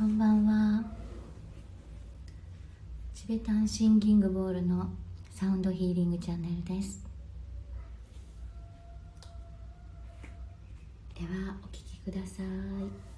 こんばんは。チベタンシンギングボールのサウンドヒーリングチャンネルです。ではお聴きください。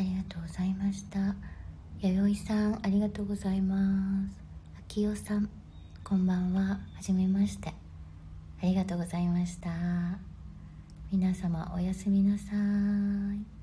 ありがとうございました。弥生さんありがとうございます。秋代さんこんばんは。はじめまして。ありがとうございました。皆様おやすみなさい。